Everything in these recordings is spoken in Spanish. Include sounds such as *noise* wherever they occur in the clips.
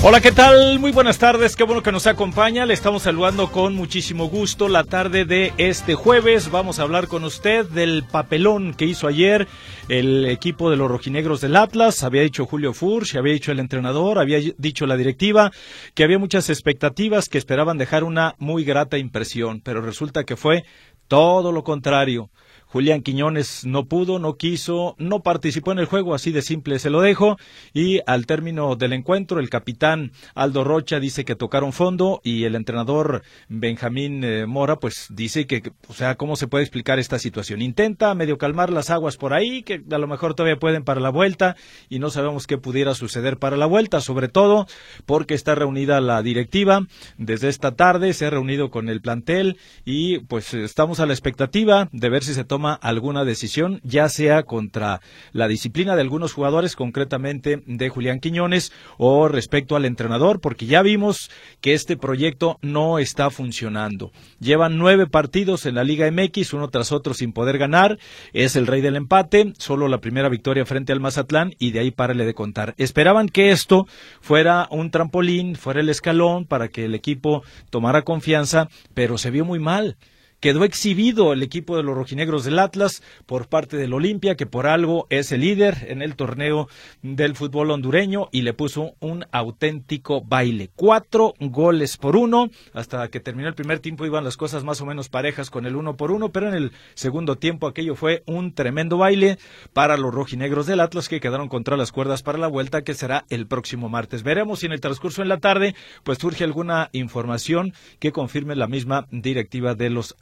Hola, ¿qué tal? Muy buenas tardes, qué bueno que nos acompaña. Le estamos saludando con muchísimo gusto la tarde de este jueves. Vamos a hablar con usted del papelón que hizo ayer el equipo de los rojinegros del Atlas. Había dicho Julio Furch, había dicho el entrenador, había dicho la directiva que había muchas expectativas que esperaban dejar una muy grata impresión, pero resulta que fue todo lo contrario. Julián Quiñones no pudo, no quiso, no participó en el juego, así de simple se lo dejo. Y al término del encuentro, el capitán Aldo Rocha dice que tocaron fondo y el entrenador Benjamín eh, Mora, pues dice que, o sea, ¿cómo se puede explicar esta situación? Intenta medio calmar las aguas por ahí, que a lo mejor todavía pueden para la vuelta y no sabemos qué pudiera suceder para la vuelta, sobre todo porque está reunida la directiva desde esta tarde, se ha reunido con el plantel y pues estamos a la expectativa de ver si se toma toma alguna decisión, ya sea contra la disciplina de algunos jugadores, concretamente de Julián Quiñones, o respecto al entrenador, porque ya vimos que este proyecto no está funcionando. Llevan nueve partidos en la Liga MX, uno tras otro sin poder ganar, es el rey del empate, solo la primera victoria frente al Mazatlán y de ahí párale de contar. Esperaban que esto fuera un trampolín, fuera el escalón para que el equipo tomara confianza, pero se vio muy mal. Quedó exhibido el equipo de los rojinegros del Atlas por parte del Olimpia, que por algo es el líder en el torneo del fútbol hondureño y le puso un auténtico baile. Cuatro goles por uno. Hasta que terminó el primer tiempo iban las cosas más o menos parejas con el uno por uno, pero en el segundo tiempo aquello fue un tremendo baile para los rojinegros del Atlas que quedaron contra las cuerdas para la vuelta que será el próximo martes. Veremos si en el transcurso en la tarde pues surge alguna información que confirme la misma directiva de los.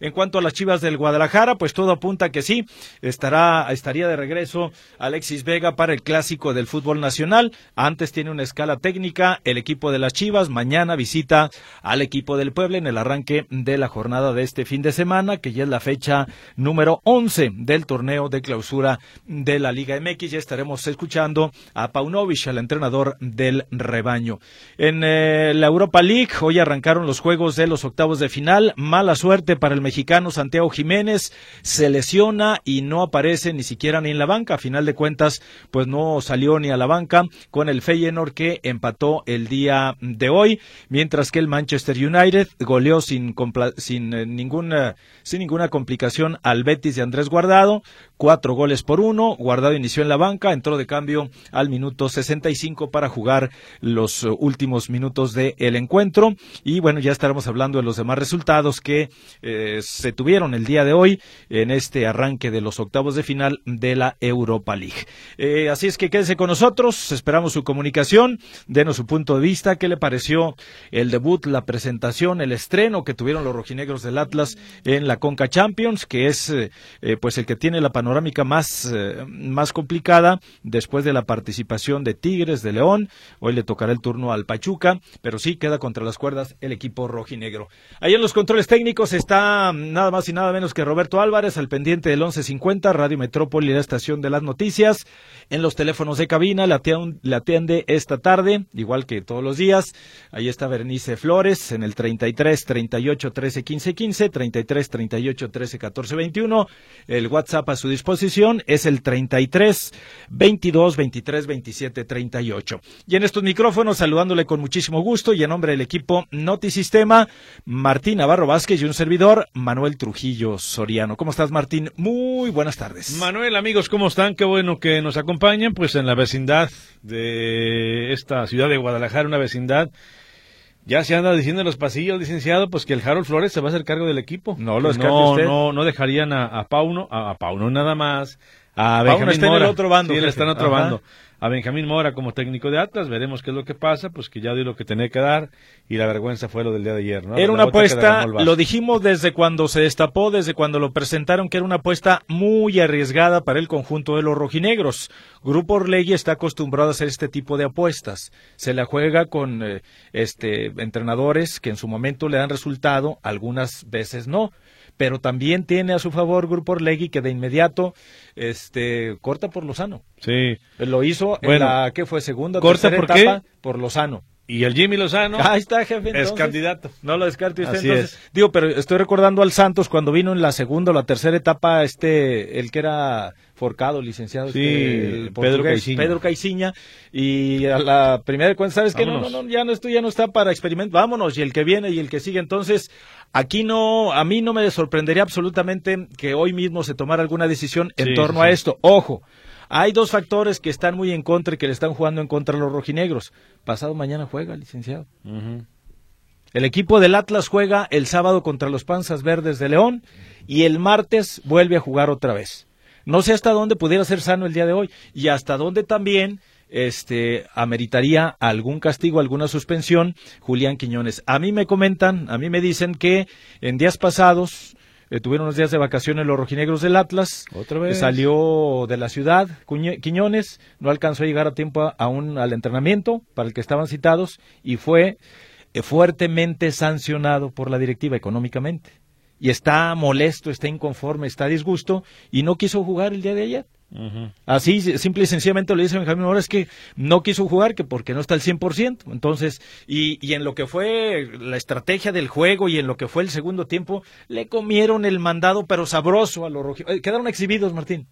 En cuanto a las Chivas del Guadalajara, pues todo apunta que sí, estará, estaría de regreso Alexis Vega para el clásico del fútbol nacional. Antes tiene una escala técnica el equipo de las Chivas, mañana visita al equipo del Puebla en el arranque de la jornada de este fin de semana, que ya es la fecha número 11 del torneo de clausura de la Liga MX. Ya estaremos escuchando a Paunovic, al entrenador del rebaño. En eh, la Europa League, hoy arrancaron los juegos de los octavos de final mala suerte para el mexicano Santiago Jiménez, se lesiona y no aparece ni siquiera ni en la banca. A final de cuentas, pues no salió ni a la banca con el Feyenoord que empató el día de hoy, mientras que el Manchester United goleó sin, sin, eh, ninguna, sin ninguna complicación al Betis de Andrés Guardado, cuatro goles por uno. Guardado inició en la banca, entró de cambio al minuto 65 para jugar los últimos minutos del encuentro. Y bueno, ya estaremos hablando de los demás resultados que eh, se tuvieron el día de hoy en este arranque de los octavos de final de la Europa League. Eh, así es que quédese con nosotros, esperamos su comunicación, denos su punto de vista, qué le pareció el debut, la presentación, el estreno que tuvieron los rojinegros del Atlas en la Conca Champions, que es eh, pues el que tiene la panorámica más, más complicada después de la participación de Tigres, de León, hoy le tocará el turno al Pachuca, pero sí queda contra las cuerdas el equipo rojinegro. Ahí en los controles técnicos está nada más y nada menos que Roberto Álvarez, al pendiente del 1150, Radio Metrópoli, la estación de las noticias. En los teléfonos de cabina le atiende, esta tarde, igual que todos los días. Ahí está Berenice Flores en el 33 38 13 15 15, 33 38 13 14 21. El WhatsApp a su disposición es el 33 22 23 27 38. Y en estos micrófonos, saludándole con muchísimo gusto y en nombre del equipo Notisistema, Martín Navarro Vázquez y un servidor, Manuel Trujillo Soriano. ¿Cómo estás, Martín? Muy buenas tardes. Manuel, amigos, ¿cómo están? Qué bueno que nos acompañen, pues en la vecindad de esta ciudad de Guadalajara, una vecindad ya se anda diciendo en los pasillos, licenciado, pues que el Harold Flores se va a hacer cargo del equipo. No lo no, no, no dejarían a, Pauno, a, Pauno nada más, a Benjamín Mora. En el otro bando. Sí, él está en otro bando a Benjamín Mora como técnico de Atlas, veremos qué es lo que pasa, pues que ya dio lo que tenía que dar y la vergüenza fue lo del día de ayer, ¿no? Era una apuesta, lo dijimos desde cuando se destapó, desde cuando lo presentaron, que era una apuesta muy arriesgada para el conjunto de los rojinegros. Grupo Orlegui está acostumbrado a hacer este tipo de apuestas. Se la juega con eh, este entrenadores que en su momento le dan resultado, algunas veces no pero también tiene a su favor Grupo Orlegui que de inmediato este corta por Lozano. Sí. Lo hizo en la que fue segunda corta por etapa por Lozano. Y el Jimmy Lozano Ahí está, jefe, es candidato. No lo descarte usted. entonces, digo, pero estoy recordando al Santos cuando vino en la segunda o la tercera etapa, este, el que era forcado, licenciado, sí, este, Pedro Caiciña. Pedro Caiciña. Y a la primera de cuentas, ¿sabes qué? No, no, no, ya no estoy, ya no está para experimentar. Vámonos, y el que viene y el que sigue. Entonces, aquí no, a mí no me sorprendería absolutamente que hoy mismo se tomara alguna decisión en torno a esto. Ojo. Hay dos factores que están muy en contra y que le están jugando en contra a los rojinegros. Pasado mañana juega, licenciado. El equipo del Atlas juega el sábado contra los Panzas Verdes de León y el martes vuelve a jugar otra vez. No sé hasta dónde pudiera ser sano el día de hoy y hasta dónde también este ameritaría algún castigo, alguna suspensión, Julián Quiñones. A mí me comentan, a mí me dicen que en días pasados eh, tuvieron unos días de vacaciones los rojinegros del Atlas. Otra vez. Salió de la ciudad, Quiñones, no alcanzó a llegar a tiempo aún al entrenamiento para el que estaban citados y fue eh, fuertemente sancionado por la directiva económicamente. Y está molesto, está inconforme, está disgusto y no quiso jugar el día de ayer. Así, simple y sencillamente le dice Benjamín Mora es que no quiso jugar, que porque no está al 100%. Entonces, y, y en lo que fue la estrategia del juego y en lo que fue el segundo tiempo, le comieron el mandado, pero sabroso a los rojos. Eh, quedaron exhibidos, Martín.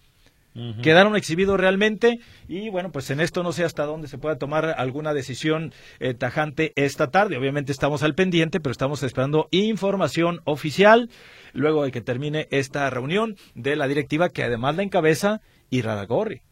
Quedaron exhibidos realmente y bueno, pues en esto no sé hasta dónde se pueda tomar alguna decisión eh, tajante esta tarde. Obviamente estamos al pendiente, pero estamos esperando información oficial luego de que termine esta reunión de la directiva que además la encabeza y Radagorri.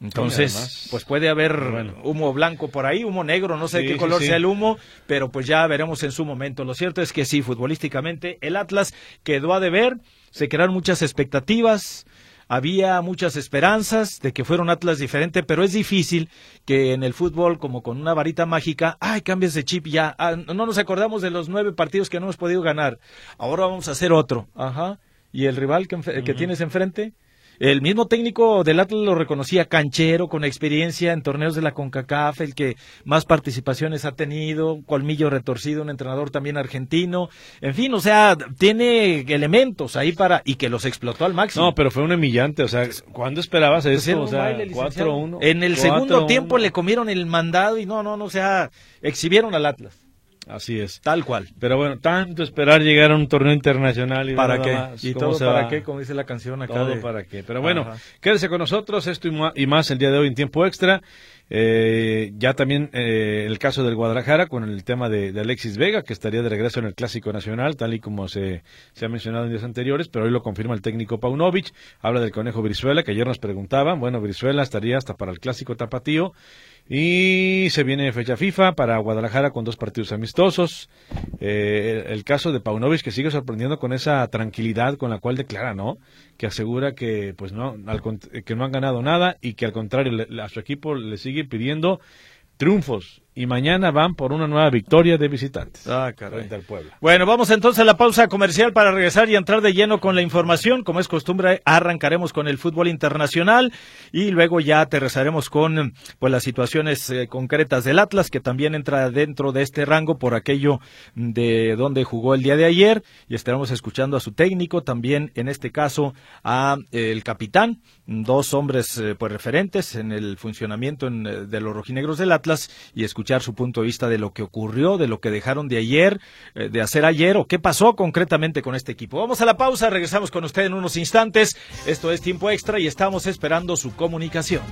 Entonces, pues puede haber humo blanco por ahí, humo negro, no sé qué color sea el humo, pero pues ya veremos en su momento. Lo cierto es que sí, futbolísticamente el Atlas quedó a deber, se crearon muchas expectativas, había muchas esperanzas de que fuera un Atlas diferente, pero es difícil que en el fútbol, como con una varita mágica, ay, cambies de chip ya, ah, no nos acordamos de los nueve partidos que no hemos podido ganar, ahora vamos a hacer otro, ajá, y el rival que, que tienes enfrente, el mismo técnico del Atlas lo reconocía canchero, con experiencia en torneos de la CONCACAF, el que más participaciones ha tenido, colmillo retorcido, un entrenador también argentino. En fin, o sea, tiene elementos ahí para. y que los explotó al máximo. No, pero fue un humillante, o sea, ¿cuándo esperabas pues eso? O sea, 4-1. En el segundo tiempo le comieron el mandado y no, no, no, o sea, exhibieron al Atlas. Así es. Tal cual. Pero bueno, tanto esperar llegar a un torneo internacional y ¿Para qué? ¿Y todo para qué? Como dice la canción acá. Todo para qué. Pero bueno, quédese con nosotros, esto y más el día de hoy en tiempo extra. Eh, ya también eh, el caso del Guadalajara con el tema de, Alexis Vega, que estaría de regreso en el Clásico Nacional, tal y como se, se, ha mencionado en días anteriores, pero hoy lo confirma el técnico Paunovic. Habla del conejo Brizuela, que ayer nos preguntaban. Bueno, Brizuela estaría hasta para el Clásico Tapatío. Y se viene fecha FIFA para Guadalajara con dos partidos amistosos. Eh, el, caso de Paunovic que sigue sorprendiendo con esa tranquilidad con la cual declara, ¿no? Que asegura que pues no, que no han ganado nada y que al contrario a su equipo le sigue pidiendo triunfos y mañana van por una nueva victoria de visitantes. Ah, caray. Bueno, vamos entonces a la pausa comercial para regresar y entrar de lleno con la información. Como es costumbre, arrancaremos con el fútbol internacional y luego ya aterrizaremos con pues las situaciones eh, concretas del Atlas, que también entra dentro de este rango por aquello de donde jugó el día de ayer y estaremos escuchando a su técnico, también en este caso a eh, el capitán, dos hombres eh, pues referentes en el funcionamiento de los rojinegros del Atlas y escuchando su punto de vista de lo que ocurrió, de lo que dejaron de ayer, eh, de hacer ayer o qué pasó concretamente con este equipo. Vamos a la pausa, regresamos con usted en unos instantes. Esto es tiempo extra y estamos esperando su comunicación.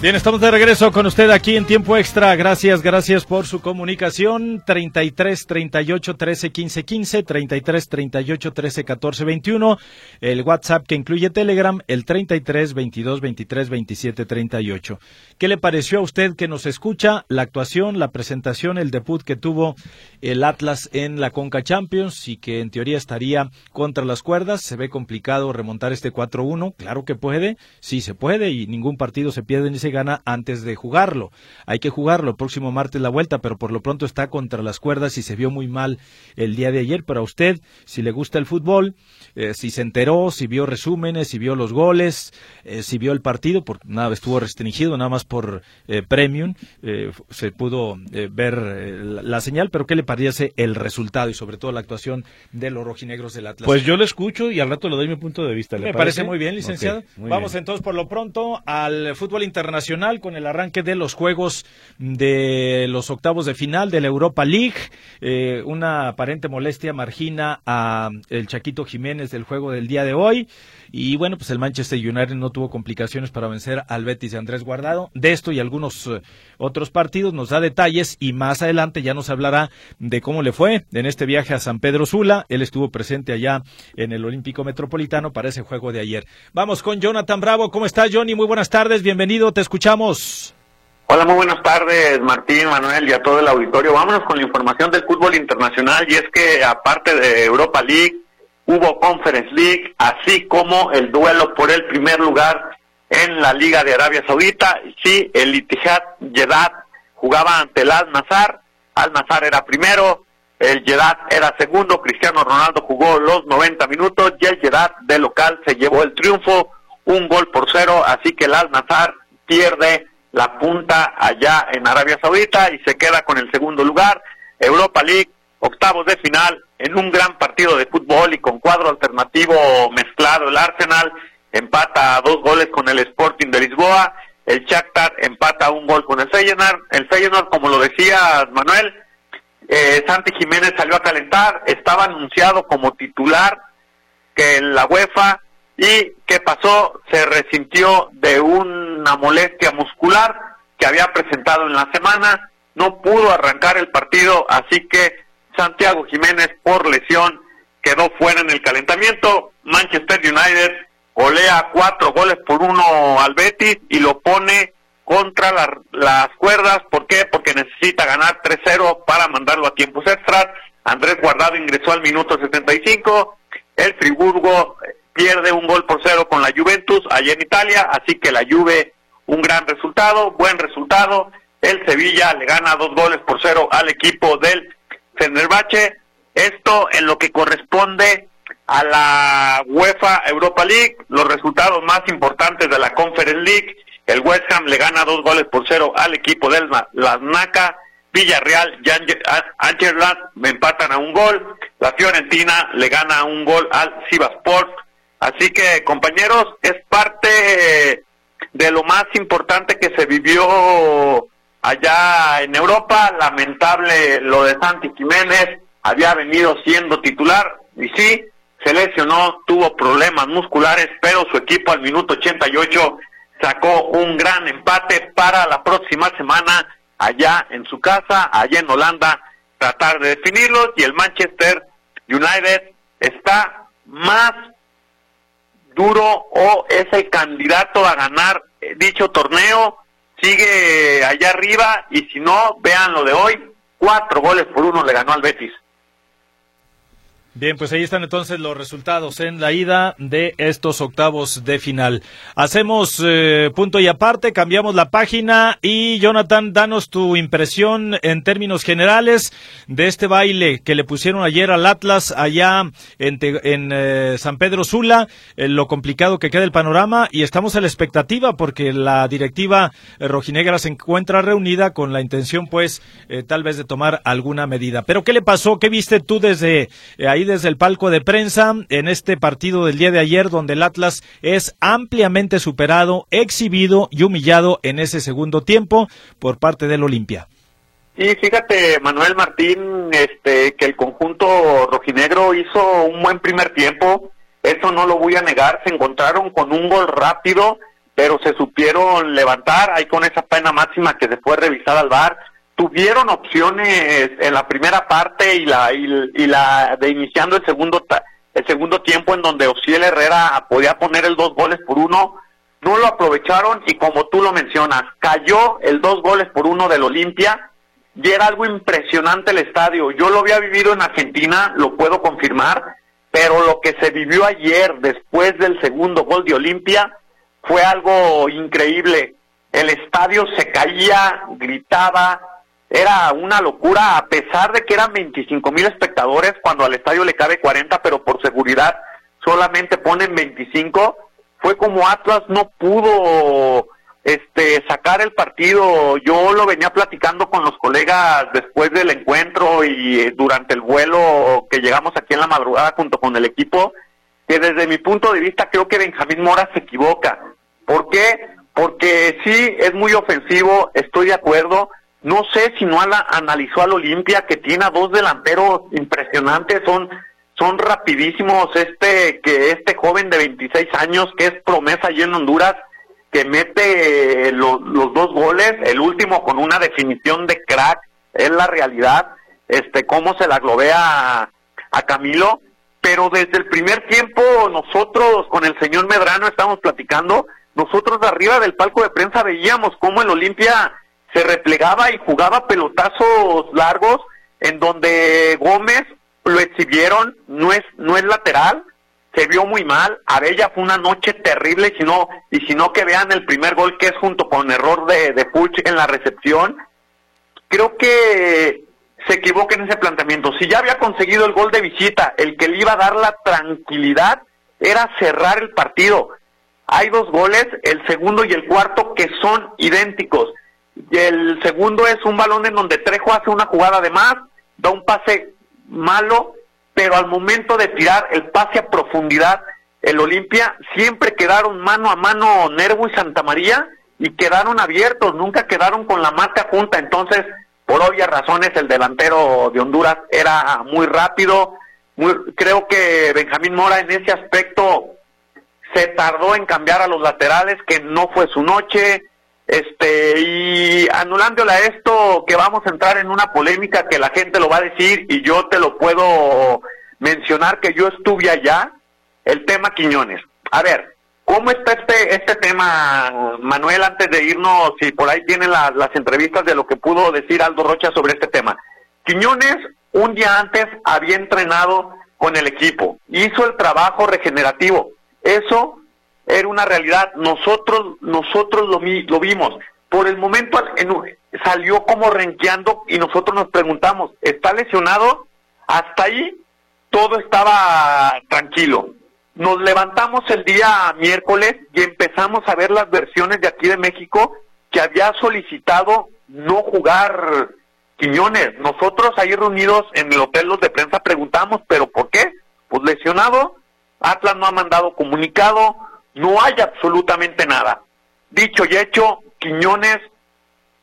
Bien, estamos de regreso con usted aquí en tiempo extra. Gracias, gracias por su comunicación. 33 38 13 15 15, 33 38 13 14 21. El WhatsApp que incluye Telegram, el 33 22 23 27 38. ¿Qué le pareció a usted que nos escucha la actuación, la presentación, el debut que tuvo el Atlas en la Conca Champions y que en teoría estaría contra las cuerdas? Se ve complicado remontar este 4-1. Claro que puede, sí se puede y ningún partido se pierde ni se gana antes de jugarlo. Hay que jugarlo, el próximo martes la vuelta, pero por lo pronto está contra las cuerdas y se vio muy mal el día de ayer. Pero a usted, si le gusta el fútbol, eh, si se enteró, si vio resúmenes, si vio los goles, eh, si vio el partido, porque nada estuvo restringido, nada más por eh, premium, se pudo ver la, señal, pero ¿qué le parece el resultado y sobre todo la actuación de los rojinegros del Atlas? Pues yo lo escucho y al rato le doy mi punto de vista. Me parece? muy bien, licenciado. Vamos entonces por lo pronto al fútbol internacional con el arranque de los juegos de los octavos de final de la Europa League. una aparente molestia margina a el Chaquito Jiménez del juego del día de hoy. Y bueno, pues el Manchester United no tuvo complicaciones para vencer al Betis de Andrés Guardado. De esto y algunos eh, otros partidos nos da detalles y más adelante ya nos hablará de cómo le fue en este viaje a San Pedro Sula. Él estuvo presente allá en el Olímpico Metropolitano para ese juego de ayer. Vamos con Jonathan Bravo. ¿Cómo estás, Johnny? Muy buenas tardes. Bienvenido. Te escuchamos. Hola, muy buenas tardes, Martín, Manuel y a todo el auditorio. Vámonos con la información del fútbol internacional y es que aparte de Europa League, hubo Conference League, así como el duelo por el primer lugar en la Liga de Arabia Saudita. Sí, el Itihad Jeddah jugaba ante el Al-Nazar, Al-Nazar era primero, el Jeddah era segundo, Cristiano Ronaldo jugó los 90 minutos y el Jeddah de local se llevó el triunfo, un gol por cero, así que el Al-Nazar pierde la punta allá en Arabia Saudita y se queda con el segundo lugar. Europa League, octavos de final, en un gran partido de fútbol y con cuadro alternativo mezclado. El Arsenal empata a dos goles con el Sporting de Lisboa, el Shakhtar empata un gol con el Feyenoord. El Feyenoord, como lo decía Manuel, eh, Santi Jiménez salió a calentar, estaba anunciado como titular que en la UEFA y ¿qué pasó? Se resintió de una molestia muscular que había presentado en la semana, no pudo arrancar el partido, así que Santiago Jiménez por lesión quedó fuera en el calentamiento. Manchester United golea cuatro goles por uno al Betis y lo pone contra las cuerdas. ¿Por qué? Porque necesita ganar 3-0 para mandarlo a tiempos extras. Andrés Guardado ingresó al minuto 75. El Friburgo pierde un gol por cero con la Juventus allá en Italia, así que la Juve un gran resultado, buen resultado. El Sevilla le gana dos goles por cero al equipo del Fenerbahce, esto en lo que corresponde a la UEFA Europa League, los resultados más importantes de la Conference League, el West Ham le gana dos goles por cero al equipo del Las Naca, Villarreal y me empatan a un gol, la Fiorentina le gana un gol al Sivasport, así que compañeros, es parte de lo más importante que se vivió allá en Europa. Lamentable lo de Santi Jiménez, había venido siendo titular y sí, se lesionó, tuvo problemas musculares, pero su equipo al minuto 88 sacó un gran empate para la próxima semana allá en su casa, allá en Holanda, tratar de definirlos y el Manchester United está más duro o es el candidato a ganar dicho torneo sigue allá arriba y si no, vean lo de hoy, cuatro goles por uno le ganó al Betis. Bien, pues ahí están entonces los resultados en la ida de estos octavos de final. Hacemos eh, punto y aparte, cambiamos la página y Jonathan, danos tu impresión en términos generales de este baile que le pusieron ayer al Atlas allá en, en eh, San Pedro Sula, lo complicado que queda el panorama y estamos a la expectativa porque la directiva eh, rojinegra se encuentra reunida con la intención pues tal vez de tomar alguna medida. Pero ¿qué le pasó? ¿Qué viste tú desde ahí? Desde el palco de prensa en este partido del día de ayer donde el Atlas es ampliamente superado, exhibido y humillado en ese segundo tiempo por parte del Olimpia. Y fíjate, Manuel Martín, este, que el conjunto rojinegro hizo un buen primer tiempo, eso no lo voy a negar, se encontraron con un gol rápido pero se supieron levantar ahí con esa pena máxima que se fue revisar al bar. Tuvieron opciones en la primera parte y la y, la de iniciando el segundo el segundo tiempo en donde Ociel Herrera podía poner el dos goles por uno, no lo aprovecharon y como tú lo mencionas, cayó el dos goles por uno del Olimpia y era algo impresionante el estadio. Yo lo había vivido en Argentina, lo puedo confirmar, pero lo que se vivió ayer después del segundo gol de Olimpia fue algo increíble. El estadio se caía, gritaba, era una locura, a pesar de que eran 25 mil espectadores, cuando al estadio le cabe 40, pero por seguridad solamente ponen 25, fue como Atlas no pudo este sacar el partido. Yo lo venía platicando con los colegas después del encuentro y eh, durante el vuelo que llegamos aquí en la madrugada junto con el equipo, que desde mi punto de vista creo que Benjamín Mora se equivoca. ¿Por qué? Porque sí, es muy ofensivo, estoy de acuerdo. No sé si no analizó al Olimpia, que tiene a dos delanteros impresionantes, son, son rapidísimos. Este, que este joven de 26 años, que es promesa allí en Honduras, que mete los dos goles, el último con una definición de crack, es la realidad, este, cómo se la globea a Camilo, pero desde el primer tiempo nosotros con el señor Medrano estamos platicando, nosotros arriba del palco de prensa veíamos cómo el Olimpia se replegaba y jugaba pelotazos largos en donde Gómez lo exhibieron, no es, no es lateral, se vio muy mal, Abella fue una noche terrible, y si no, y si no que vean el primer gol que es junto con error de, de Puch en la recepción, creo que se equivoca en ese planteamiento. Si ya había conseguido el gol de visita, el que le iba a dar la tranquilidad era cerrar el partido. Hay dos goles, el segundo y el cuarto, que son idénticos. El segundo es un balón en donde Trejo hace una jugada de más, da un pase malo, pero al momento de tirar el pase a profundidad, el Olimpia siempre quedaron mano a mano Nervo y Santa María y quedaron abiertos, nunca quedaron con la marca junta. Entonces, por obvias razones, el delantero de Honduras era muy rápido. creo que Benjamín Mora en ese aspecto se tardó en cambiar a los laterales, que no fue su noche. Este, y anulándole a esto, que vamos a entrar en una polémica que la gente lo va a decir y yo te lo puedo mencionar que yo estuve allá, el tema Quiñones. A ver, ¿cómo está este, este tema, Manuel, antes de irnos, si por ahí tienen las entrevistas de lo que pudo decir Aldo Rocha sobre este tema? Quiñones un día antes había entrenado con el equipo, hizo el trabajo regenerativo, eso era una realidad. Nosotros, nosotros lo, lo vimos. Por el momento salió como renqueando y nosotros nos preguntamos, ¿está lesionado? Hasta ahí todo estaba tranquilo. Nos levantamos el día miércoles y empezamos a ver las versiones de aquí de México que había solicitado no jugar Quiñones. Nosotros ahí reunidos en el hotel los de prensa preguntamos, ¿pero por qué? Pues lesionado, Atlas no ha mandado comunicado, no hay absolutamente nada. Dicho y hecho, Quiñones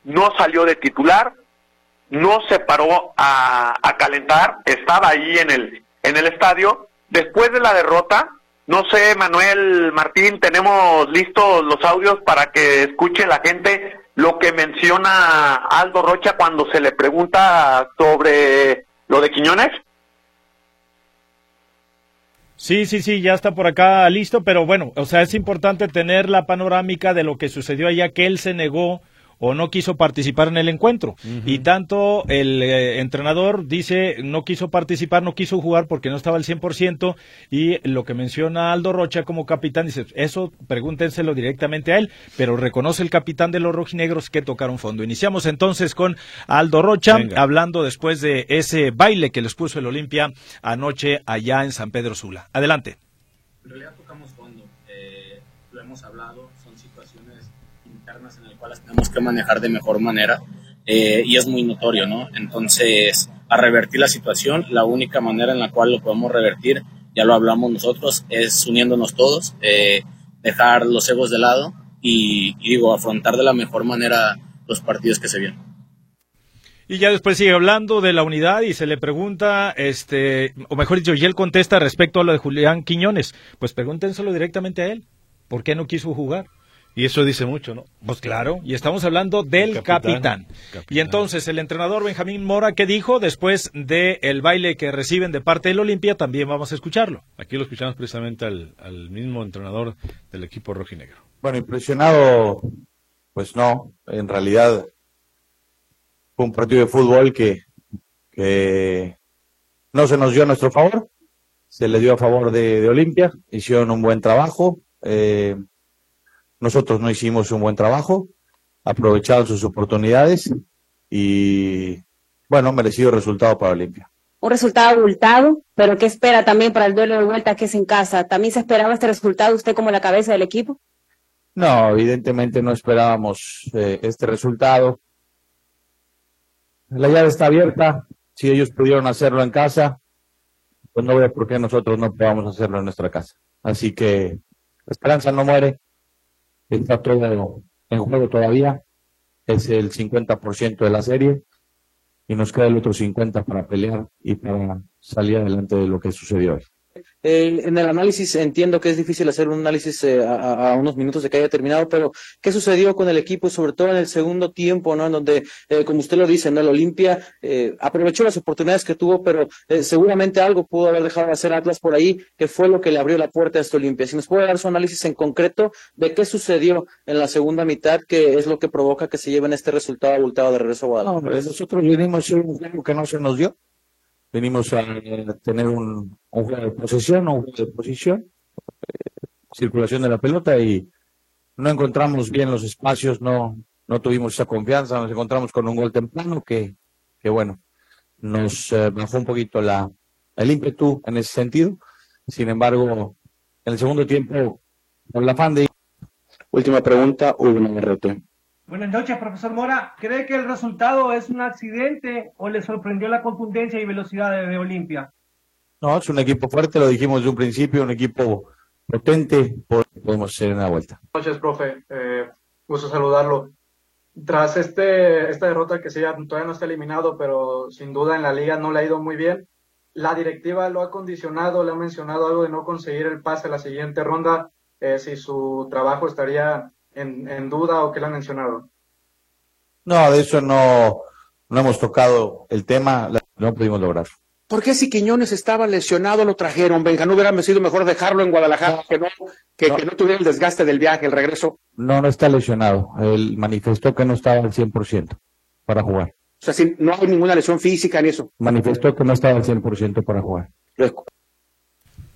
no salió de titular, no se paró a, calentar, estaba ahí en el, en el estadio. Después de la derrota, no sé, Manuel Martín, tenemos listos los audios para que escuche la gente lo que menciona Aldo Rocha cuando se le pregunta sobre lo de Quiñones. Sí, sí, sí, ya está por acá listo, pero bueno, o sea, es importante tener la panorámica de lo que sucedió allá, que él se negó o no quiso participar en el encuentro. Y tanto el eh, entrenador dice no quiso participar, no quiso jugar porque no estaba al 100% y lo que menciona Aldo Rocha como capitán dice, eso pregúntenselo directamente a él, pero reconoce el capitán de los rojinegros que tocaron fondo. Iniciamos entonces con Aldo Rocha hablando después de ese baile que les puso el Olimpia anoche allá en San Pedro Sula. Adelante. En realidad tocamos tenemos que manejar de mejor manera eh, y es muy notorio, ¿no? Entonces, a revertir la situación, la única manera en la cual lo podemos revertir, ya lo hablamos nosotros, es uniéndonos todos, eh, dejar los egos de lado y, digo, afrontar de la mejor manera los partidos que se vienen. Y ya después sigue hablando de la unidad y se le pregunta, este, o mejor dicho, y él contesta respecto a lo de Julián Quiñones. Pues pregúntenselo directamente a él. ¿Por qué no quiso jugar? Y eso dice mucho, ¿no? Pues claro, y estamos hablando del capitán. Y entonces el entrenador Benjamín Mora, ¿qué dijo después del el baile que reciben de parte del Olimpia? También vamos a escucharlo. Aquí lo escuchamos precisamente al, al mismo entrenador del equipo rojinegro. Bueno, impresionado, pues no, en realidad fue un partido de fútbol que, que no se nos dio a nuestro favor, se le dio a favor de, de Olimpia, hicieron un buen trabajo. Eh, nosotros no hicimos un buen trabajo, aprovecharon sus oportunidades y, bueno, merecido resultado para Olimpia. Un resultado abultado, pero ¿qué espera también para el duelo de vuelta que es en casa? ¿También se esperaba este resultado usted como la cabeza del equipo? No, evidentemente no esperábamos eh, este resultado. La llave está abierta. Si ellos pudieron hacerlo en casa, pues no veo por qué nosotros no podamos hacerlo en nuestra casa. Así que la esperanza no muere está todo en juego todavía, es el 50% de la serie y nos queda el otro 50% para pelear y para salir adelante de lo que sucedió hoy. Eh, en el análisis entiendo que es difícil hacer un análisis eh, a, unos minutos de que haya terminado, pero ¿qué sucedió con el equipo, sobre todo en el segundo tiempo, ¿no? En donde, eh, como usted lo dice, ¿no? el Olimpia aprovechó las oportunidades que tuvo, pero seguramente algo pudo haber dejado de hacer Atlas por ahí, que fue lo que le abrió la puerta a este Olimpia. Si nos puede dar su análisis en concreto de qué sucedió en la segunda mitad, que es lo que provoca que se lleven este resultado abultado de regreso a Guadalajara. No, nosotros vinimos a un juego que no se nos dio venimos a tener un, juego de posesión, un juego de posición, eh, circulación de la pelota y no encontramos bien los espacios, no, no tuvimos esa confianza, nos encontramos con un gol temprano que, que bueno, nos eh, bajó un poquito la, el ímpetu en ese sentido. Sin embargo, en el segundo tiempo, por la fan de... Última pregunta, Hugo RT. Buenas noches, profesor Mora. ¿Cree que el resultado es un accidente o le sorprendió la contundencia y velocidad de, Olimpia? No, es un equipo fuerte, lo dijimos desde un principio, un equipo potente, podemos hacer una vuelta. Buenas noches, profe. Eh, gusto saludarlo. Tras este, esta derrota que sí, todavía no está eliminado, pero sin duda en la liga no le ha ido muy bien, la directiva lo ha condicionado, le ha mencionado algo de no conseguir el pase a la siguiente ronda, eh, si su trabajo estaría en, duda o que le han mencionado? No, de eso no, no hemos tocado el tema, no pudimos lograr. ¿Por qué si Quiñones estaba lesionado lo trajeron? Venga, ¿no hubiera sido mejor dejarlo en Guadalajara que, no, que, no. tuviera el desgaste del viaje, el regreso? No, no está lesionado. Él manifestó que no estaba al 100% para jugar. O sea, si no hay ninguna lesión física en eso. Manifestó que no estaba al 100% para jugar.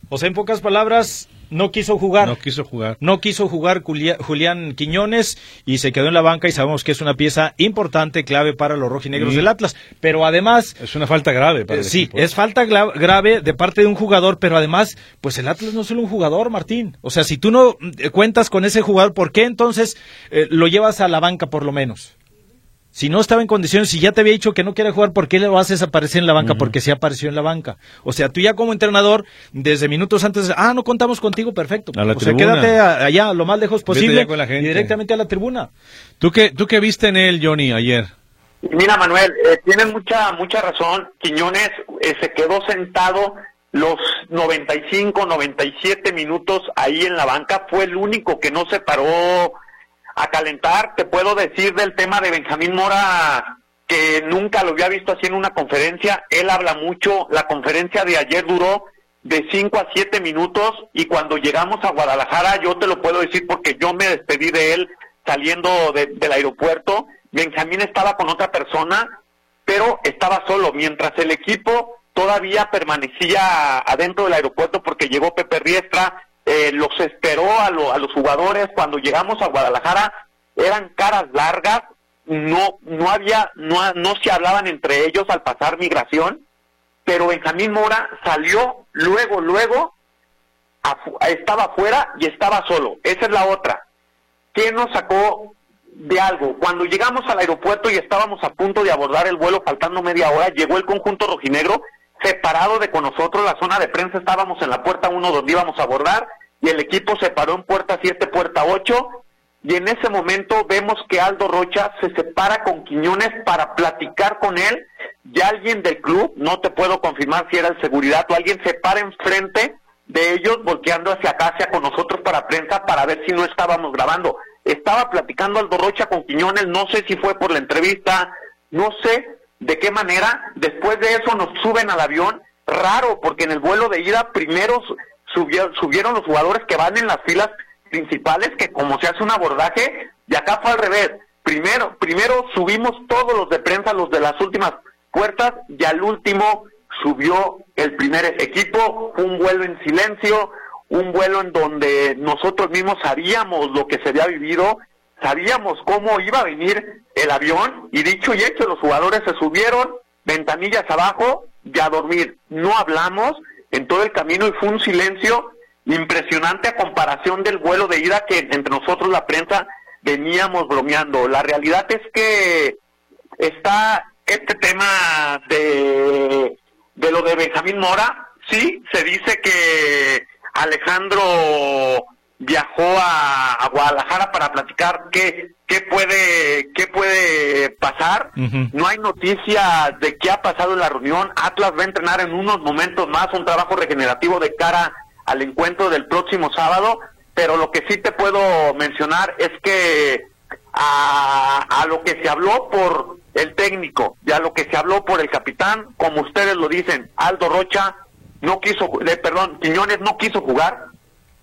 O sea, en pocas palabras, no quiso jugar. No quiso jugar. No quiso jugar Julián Quiñones y se quedó en la banca y sabemos que es una pieza importante, clave para los rojinegros del Atlas. Pero además... Es una falta grave para el Sí, equipo. es falta grave de parte de un jugador, pero además, pues el Atlas no es solo un jugador, Martín. O sea, si tú no eh, cuentas con ese jugador, ¿por qué entonces eh, lo llevas a la banca por lo menos? Si no estaba en condiciones, si ya te había dicho que no quiere jugar, ¿por qué le lo haces aparecer en la banca? Porque sí apareció en la banca. O sea, tú ya como entrenador, desde minutos antes, ah, no contamos contigo, perfecto. o sea, quédate allá lo más lejos posible y directamente a la tribuna. ¿Tú qué, ¿Tú qué viste en él, Johnny, ayer? Mira, Manuel, eh, tienes mucha, mucha razón. Quiñones eh, se quedó sentado los 95, 97 minutos ahí en la banca. Fue el único que no se paró a calentar. Te puedo decir del tema de Benjamín Mora que nunca lo había visto así en una conferencia. Él habla mucho. La conferencia de ayer duró de 5 a 7 minutos y cuando llegamos a Guadalajara, yo te lo puedo decir porque yo me despedí de él saliendo del aeropuerto. Benjamín estaba con otra persona, pero estaba solo, mientras el equipo todavía permanecía adentro del aeropuerto porque llegó Pepe Riestra, eh, los esperó a, a los jugadores cuando llegamos a Guadalajara, eran caras largas, no, no había, no, no se hablaban entre ellos al pasar migración, pero Benjamín Mora salió luego, luego, estaba afuera y estaba solo. Esa es la otra. ¿Qué nos sacó de algo? Cuando llegamos al aeropuerto y estábamos a punto de abordar el vuelo, faltando media hora, llegó el conjunto rojinegro, separado de con nosotros, la zona de prensa estábamos en la puerta 1 donde íbamos a abordar, y el equipo se paró en puerta 7, puerta 8 y en ese momento vemos que Aldo Rocha se separa con Quiñones para platicar con él y alguien del club, no te puedo confirmar si era el seguridad o alguien se para enfrente de ellos volteando hacia acá, con nosotros para prensa para ver si no estábamos grabando. estaba platicando Aldo Rocha con Quiñones, no sé si fue por la entrevista, no sé de qué manera, después de eso nos suben al avión, raro, porque en el vuelo de ida subieron los jugadores que van en las filas principales, que como se hace un abordaje, y acá fue al revés, primero, primero subimos todos los de prensa, los de las últimas puertas, y al último subió el primer equipo, un vuelo en silencio, un vuelo en donde nosotros mismos sabíamos lo que se había vivido, sabíamos cómo iba a venir el avión y dicho y hecho, los jugadores se subieron, ventanillas abajo y a dormir. No hablamos en todo el camino y fue un silencio impresionante a comparación del vuelo de ida que entre nosotros la prensa veníamos bromeando. La realidad es que está este tema de, lo de Benjamín Mora, sí, se dice que Alejandro viajó a, Guadalajara para platicar qué, qué puede qué puede pasar. No hay noticia de qué ha pasado en la reunión. Atlas va a entrenar en unos momentos más un trabajo regenerativo de cara al encuentro del próximo sábado. Pero lo que sí te puedo mencionar es que a, a lo que se habló por el técnico y a lo que se habló por el capitán, como ustedes lo dicen, Aldo Rocha no quiso, eh, perdón, Quiñones no quiso jugar,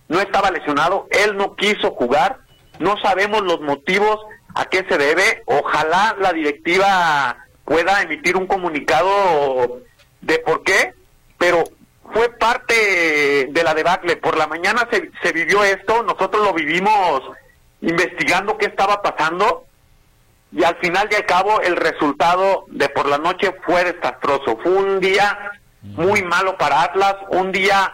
no estaba lesionado, él no quiso jugar, no sabemos los motivos a qué se debe, ojalá la directiva pueda emitir un comunicado de por qué, pero fue parte de la debacle, por la mañana se, se vivió esto, nosotros lo vivimos investigando qué estaba pasando y al final y al cabo el resultado de por la noche fue desastroso, fue un día muy malo para Atlas, un día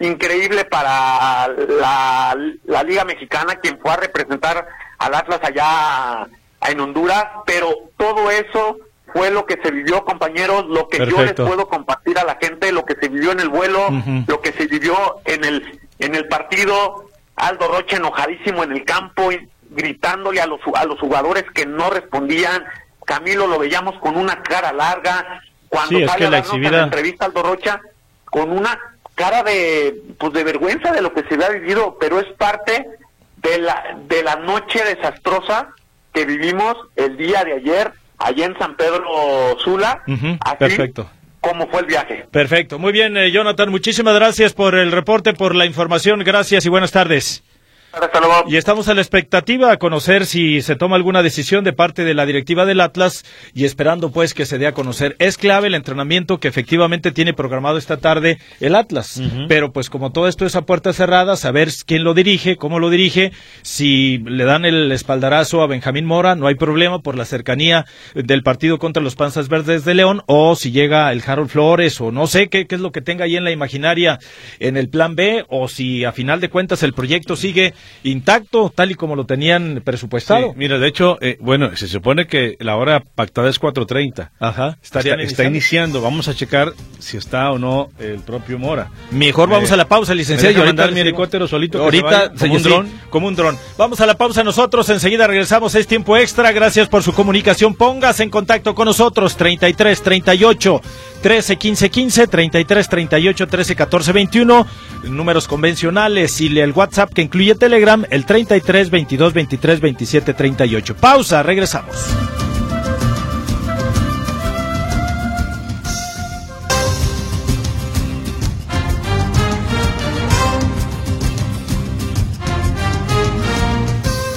increíble para la, Liga Mexicana, quien fue a representar al Atlas allá en Honduras, pero todo eso fue lo que se vivió, compañeros, lo que yo les puedo compartir a la gente, lo que se vivió en el vuelo, lo que se vivió en el en el partido, Aldo Rocha enojadísimo en el campo, gritándole a los a los jugadores que no respondían, Camilo lo veíamos con una cara larga, cuando sí, sale la, la entrevista Aldo Rocha con una cara de pues de vergüenza de lo que se había vivido, pero es parte de la de la noche desastrosa que vivimos el día de ayer allá en San Pedro Sula. perfecto. ¿Cómo fue el viaje? Perfecto. Muy bien, eh, Jonathan, muchísimas gracias por el reporte, por la información. Gracias y buenas tardes. Y estamos a la expectativa a conocer si se toma alguna decisión de parte de la directiva del Atlas y esperando pues que se dé a conocer. Es clave el entrenamiento que efectivamente tiene programado esta tarde el Atlas, pero pues como todo esto es a puerta cerrada, saber quién lo dirige, cómo lo dirige, si le dan el espaldarazo a Benjamín Mora, no hay problema por la cercanía del partido contra los Panzas Verdes de León, o si llega el Harold Flores, o no sé qué, qué es lo que tenga ahí en la imaginaria en el plan B, o si a final de cuentas el proyecto sigue intacto, tal y como lo tenían presupuestado. mira, de hecho, eh, bueno, se supone que la hora pactada es 4.30. Ajá. Estaría está, iniciando. Vamos a checar si está o no el propio Mora. Mejor vamos a la pausa, licenciado. Yo mandar mi helicóptero solito. Ahorita, como un dron. como un dron. Vamos a la pausa nosotros. Enseguida regresamos. Es tiempo extra. Gracias por su comunicación. Póngase en contacto con nosotros. 33 38 13 15 15, 33 38 13 14 21. Números convencionales y el WhatsApp que incluye Telegram, el 33 22 23 27 38. Pausa, regresamos.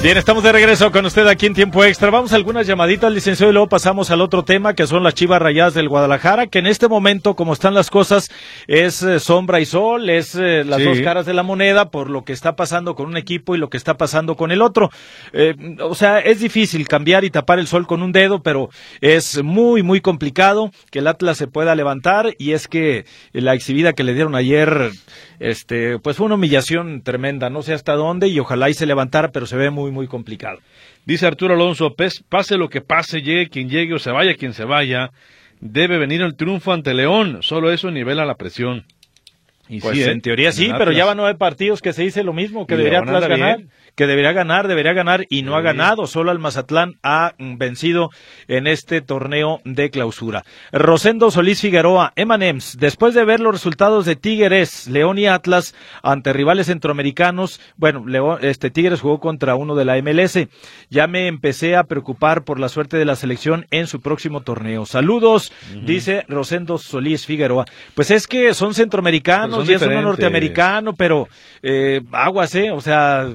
Bien, estamos de regreso con usted aquí en tiempo extra. Vamos a algunas llamaditas, licenciado, y luego pasamos al otro tema, que son las chivas rayadas del Guadalajara, que en este momento, como están las cosas, es eh, sombra y sol, es eh, las dos caras de la moneda por lo que está pasando con un equipo y lo que está pasando con el otro. Eh, o sea, es difícil cambiar y tapar el sol con un dedo, pero es muy, muy complicado que el Atlas se pueda levantar y es que la exhibida que le dieron ayer este, pues fue una humillación tremenda, no sé hasta dónde y ojalá y se levantara, pero se ve muy, muy complicado. Dice Arturo Alonso, pase lo que pase, llegue quien llegue o se vaya quien se vaya, debe venir el triunfo ante León, solo eso nivela la presión. Pues ¿eh? en teoría sí, pero ya van nueve partidos que se dice lo mismo, que Y debería Atlas ganar, bien. que debería ganar, debería ganar y no ha ganado. Solo el Mazatlán ha mm, vencido en este torneo de clausura. Rosendo Solís Figueroa, Emanems, después de ver los resultados de Tigres, León y Atlas ante rivales centroamericanos, bueno, León, este Tigres jugó contra uno de la MLS. Ya me empecé a preocupar por la suerte de la selección en su próximo torneo. Saludos, dice Rosendo Solís Figueroa. Pues es que son centroamericanos Son y es uno norteamericano, pero eh, aguas, ¿eh? O sea,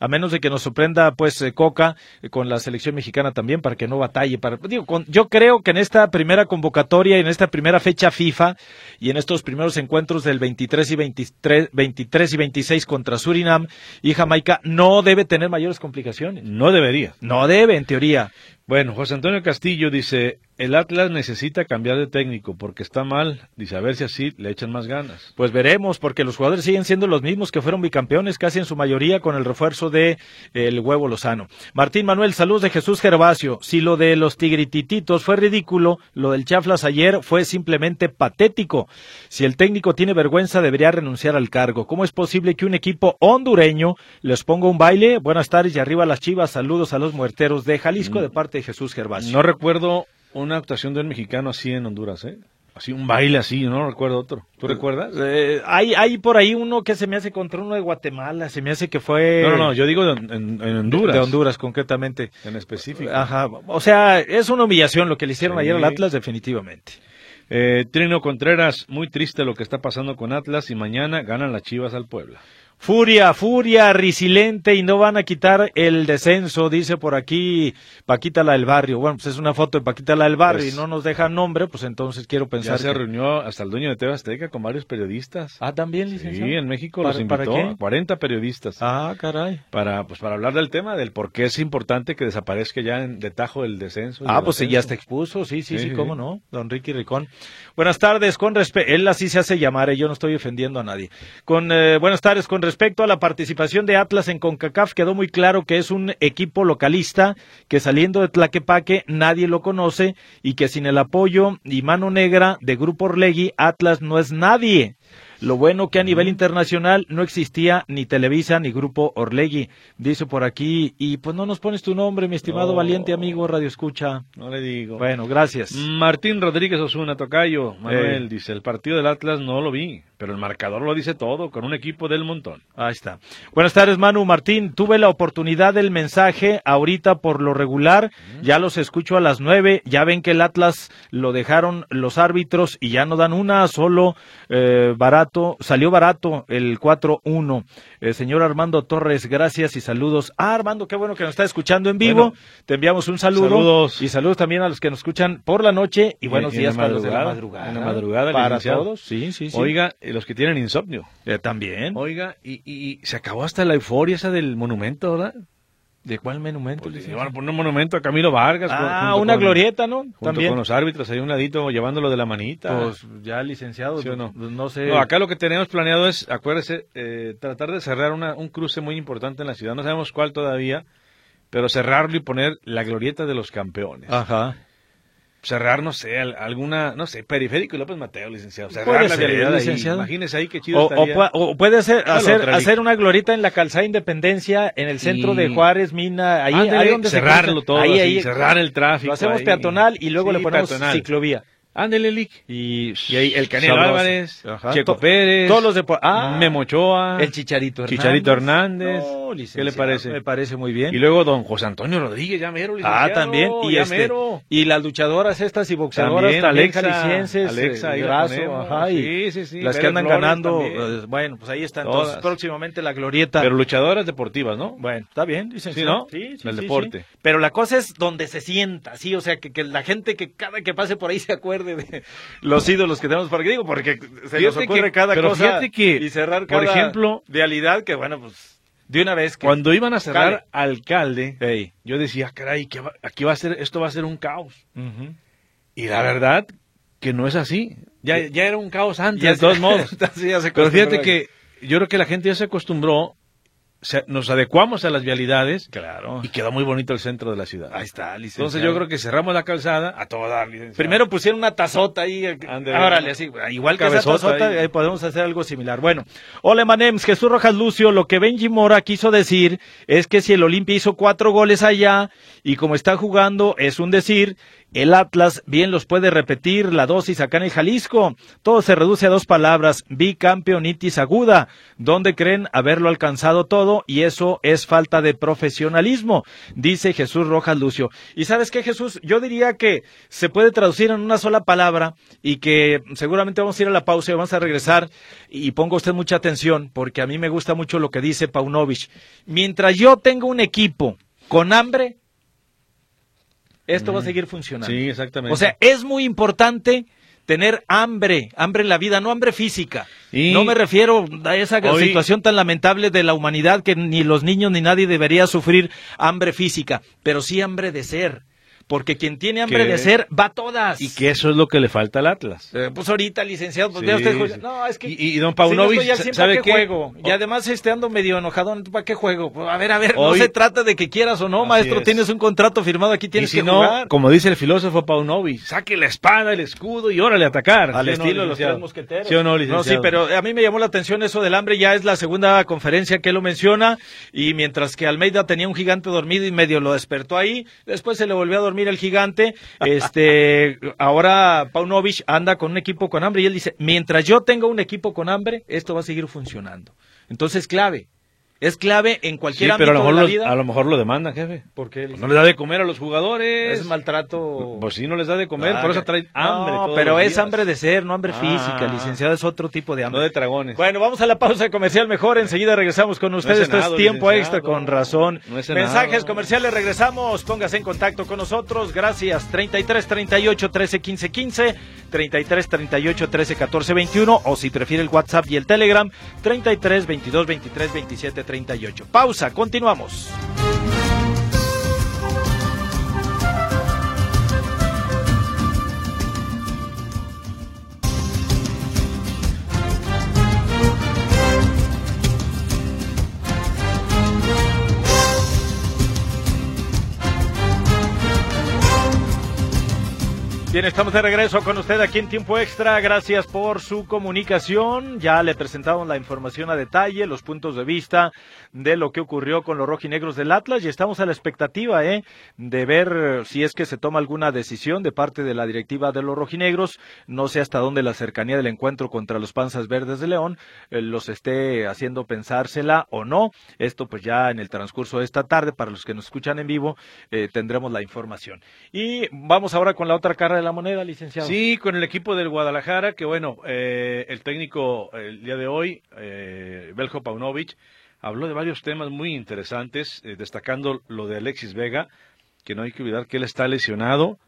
a menos de que nos sorprenda, pues, eh, Coca eh, con la selección mexicana también, para que no batalle. Para, digo, con- yo creo que en esta primera convocatoria y en esta primera fecha FIFA y en estos primeros encuentros del 23 y 23, 23 y 26 contra Surinam y Jamaica, no debe tener mayores complicaciones. No debería. No debe, en teoría. Bueno, José Antonio Castillo dice, el Atlas necesita cambiar de técnico porque está mal. Dice, a ver si así le echan más ganas. Pues veremos, porque los jugadores siguen siendo los mismos que fueron bicampeones, casi en su mayoría con el refuerzo de el huevo Lozano. Martín Manuel, saludos de Jesús Gervasio. Si lo de los tigritititos fue ridículo, lo del Chaflas ayer fue simplemente patético. Si el técnico tiene vergüenza, debería renunciar al cargo. ¿Cómo es posible que un equipo hondureño les ponga un baile? Buenas tardes y arriba las chivas. Saludos a los muerteros de Jalisco de parte de Jesús Gervasio. No recuerdo una actuación de un mexicano así en Honduras, ¿eh? Así, un baile así, no recuerdo otro. ¿Tú recuerdas? Eh, hay, hay por ahí uno que se me hace contra uno de Guatemala, se me hace que fue... No, no, no, yo digo de- en, en Honduras. De Honduras, concretamente. En específico. Ajá, o sea, es una humillación lo que le hicieron Sí. ayer al Atlas, definitivamente. Eh, Trino Contreras, muy triste lo que está pasando con Atlas y mañana ganan las Chivas al Puebla. Furia, furia, risilente y no van a quitar el descenso, dice por aquí Paquita la del Barrio. Bueno, pues es una foto de Paquita la del Barrio Pues- y no nos deja nombre, pues entonces quiero pensar Ya se que- reunió hasta el dueño de TV Azteca con varios periodistas. Ah, también, Sí, licenciado. en México ¿Para- los para invitó, qué? 40 periodistas. Ah, caray. Para, pues, para hablar del tema, del por qué es importante que desaparezca ya en, de tajo el descenso. Ah, el pues sí, ya está expuso, sí, sí, sí, Sí, sí, cómo sí. no, don Ricky Ricón. Buenas tardes, con respeto, él así se hace llamar, eh, yo no estoy ofendiendo a nadie. Con eh, buenas tardes, con respecto a la participación de Atlas en CONCACAF, quedó muy claro que es un equipo localista, que saliendo de Tlaquepaque nadie lo conoce y que sin el apoyo y mano negra de Grupo Orlegui, Atlas no es nadie. Lo bueno que a nivel internacional no existía ni Televisa ni Grupo Orlegui, dice por aquí, y pues no nos pones tu nombre, mi estimado No. valiente amigo Radio Escucha. No le digo. Bueno, gracias. Martín Rodríguez Osuna, Tocayo. Manuel Eh. dice, el partido del Atlas no lo vi, pero el marcador lo dice todo, con un equipo del montón. Ahí está. Buenas tardes, Manu Martín. Tuve la oportunidad del mensaje ahorita por lo regular. Ya los escucho a las nueve. Ya ven que el Atlas lo dejaron los árbitros y ya no dan una, solo eh, barato. Salió barato el 4-1. Eh, señor Armando Torres, gracias y saludos. Ah, Armando, qué bueno que nos está escuchando en vivo. Bueno. Te enviamos un saludo. Saludos. Y saludos también a los que nos escuchan por la noche y buenos en días para los de la madrugada, en la madrugada, para licenciado. todos. Sí, sí, sí. Oiga, los que tienen insomnio. Eh, también. Oiga, y, y- y se acabó hasta la euforia esa del monumento, ¿verdad? ¿De cuál monumento? Pues le a poner un monumento a Camilo Vargas. Ah, una con- glorieta, ¿no? Junto También. con los árbitros, ahí a un ladito, llevándolo de la manita. Pues ya licenciado, ¿Sí o no? no sé. No, acá lo que tenemos planeado es, acuérdese, eh, tratar de cerrar una- un cruce muy importante en la ciudad. No sabemos cuál todavía, pero cerrarlo y poner la glorieta de los campeones. Ajá. Cerrar, no sé, al- alguna, no sé, periférico y López Mateo, licenciado. Cerrar Puede la ser, vialidad ahí. licenciado. Imagínese ahí qué chido O, o estaría. o puede hacer, otra hacer una glorieta en la calzada Independencia, en el centro Y- de Juárez, Mina, ahí, Ándele, ahí donde cerrarlo todo, ahí, así, ahí, cerrar el tráfico Lo hacemos ahí. peatonal y luego Sí, le ponemos peatonal. ciclovía. Ándele, Lick. Y, Y ahí el Canelo Sabroso. Álvarez, Ajá. Checo To- Pérez, Todos los de ah, Memo Ochoa, el Chicharito Hernández. Chicharito Hernández. No, ¿Qué le parece? Me parece muy bien. Y luego don José Antonio Rodríguez, ya mero. Ah, también. Y, ya este, mero. y las luchadoras estas y boxeadoras También, Alexa, jaliscienses, Alexa, eh, ahí la Grasso, ponemos. ajá, y Sí, sí, sí, las que andan Flores ganando, eh, bueno, pues ahí están. Todas. Entonces, próximamente la glorieta. Pero luchadoras deportivas, ¿no? Bueno, está bien, licenciado. Sí, ¿no? Sí, sí, deporte. Pero la cosa es donde se sienta, sí, o sea, que, que la gente que cada que pase por ahí se de los ídolos que tenemos. Porque digo, porque se nos ocurre que- cada pero cosa fíjate que, y cerrar por cada ejemplo, vialidad que, bueno, pues de una vez que... Cuando iban a cerrar Cale. alcalde, yo decía, caray, ¿qué va- aquí va a ser, esto va a ser un caos. Y la verdad que no es así. Ya, ya era un caos antes, Ya *laughs* de todos modos. Sí, *laughs* ya se Pero fíjate que yo creo que la gente ya se acostumbró nos adecuamos a las vialidades. Claro. Y quedó muy bonito el centro de la ciudad. Ahí está, licenciado. Entonces yo creo que cerramos la calzada a toda licenciado. Primero pusieron una tazota ahí. Árale, así, igual que esa tazota, ahí. podemos hacer algo similar. Bueno, hola Manems, Jesús Rojas Lucio, lo que Benji Mora quiso decir es que si el Olimpia hizo cuatro goles allá y como está jugando es un decir, el Atlas bien los puede repetir la dosis acá en el Jalisco. Todo se reduce a dos palabras, bicampeonitis aguda, donde creen haberlo alcanzado todo y eso es falta de profesionalismo, dice Jesús Rojas Lucio. Y sabes qué, Jesús, yo diría que se puede traducir en una sola palabra y que seguramente vamos a ir a la pausa y vamos a regresar y ponga usted mucha atención porque a mí me gusta mucho lo que dice Paunovic. Mientras yo tengo un equipo con hambre, esto va a seguir funcionando. Sí, exactamente. O sea, es muy importante tener hambre, hambre en la vida, no hambre física. No me refiero a esa situación tan lamentable de la humanidad que ni los niños ni nadie debería sufrir hambre física, pero sí hambre de ser porque quien tiene hambre de ser va a todas. Y que eso es lo que le falta al Atlas. Eh, pues ahorita, licenciado, pues usted no, es que y, don Paunovic, ¿sabe qué juego? Y además este ando medio enojado, ¿para qué juego? Pues, a ver, a ver, no se trata de que quieras o no, maestro, tienes un contrato firmado aquí, tienes que no, como dice el filósofo Paunovic, saque la espada, el escudo y órale a atacar. Al estilo de los tres mosqueteros. ¿Sí o no, licenciado? No, sí, pero a mí me llamó la atención eso del hambre, ya es la segunda conferencia que lo menciona y mientras que Almeida tenía un gigante dormido y medio lo despertó ahí, después se le volvió a dormir el gigante este, *laughs* ahora Paunovic anda con un equipo con hambre y él dice, mientras yo tenga un equipo con hambre, esto va a seguir funcionando. Entonces, clave, es clave en cualquier ámbito pero a lo, mejor de la lo, a lo mejor lo demandan, jefe. ¿Por qué? no les da de comer a los jugadores. Es maltrato. Pues sí, no les da de comer, por eso traen hambre. No, pero es hambre de ser, no hambre física. Ah. Licenciado es otro tipo de hambre. No de dragones. Bueno, vamos a la pausa comercial mejor. Enseguida regresamos con ustedes. Esto es tiempo extra, con razón. Mensajes comerciales, regresamos. Póngase en contacto con nosotros. Gracias. 33 38 13 15 15. 33 38 13 14 21. O si prefiere el WhatsApp y el Telegram, 33 22 23 27 38. Pausa continuamos. Bien, estamos de regreso con usted aquí en Tiempo Extra. Gracias por su comunicación. Ya le presentamos la información a detalle, los puntos de vista de lo que ocurrió con los rojinegros del Atlas y estamos a la expectativa ¿eh? de ver si es que se toma alguna decisión de parte de la directiva de los rojinegros. No sé hasta dónde la cercanía del encuentro contra los Panzas Verdes de León eh, los esté haciendo pensársela o no. Esto pues ya en el transcurso de esta tarde, para los que nos escuchan en vivo, eh, tendremos la información. Y vamos ahora con la otra cara la moneda, licenciado. Sí, con el equipo del Guadalajara, que bueno, eh, el técnico el día de hoy, eh, Beljo Paunovic, habló de varios temas muy interesantes, eh, destacando lo de Alexis Vega, que no hay que olvidar que él está lesionado,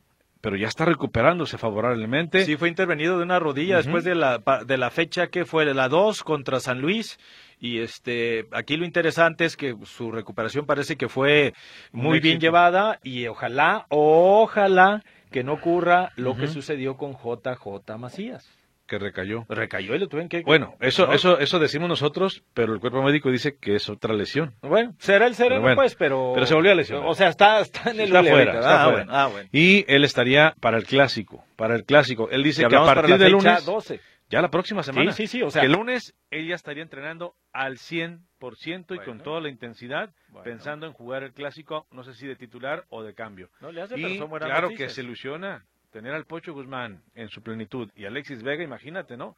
pero ya está recuperándose favorablemente. Sí, fue intervenido de una rodilla después de la, de la fecha que fue de la 2 contra San Luis. Y este, aquí lo interesante es que su recuperación parece que fue muy bien llevada y ojalá, ojalá que no ocurra lo que sucedió con JJ Macías. Que recayó. Recayó y lo tuvieron que. Bueno, eso, eso, eso decimos nosotros, pero el cuerpo médico dice que es otra lesión. Bueno, será el sereno, pues, pero. Pero se volvió a lesionar. O sea, está, está en el está fuera, está ah, ah, bueno. Y él estaría para el clásico. Para el clásico. Él dice que a partir del lunes. 12. Ya la próxima semana. Sí, sí, sí. O sea, que el lunes ella estaría entrenando al 100% y con toda la intensidad, pensando en jugar el clásico, no sé si de titular o de cambio. No le hace, y claro que se ilusiona tener al Pocho Guzmán en su plenitud y Alexis Vega, imagínate, ¿no?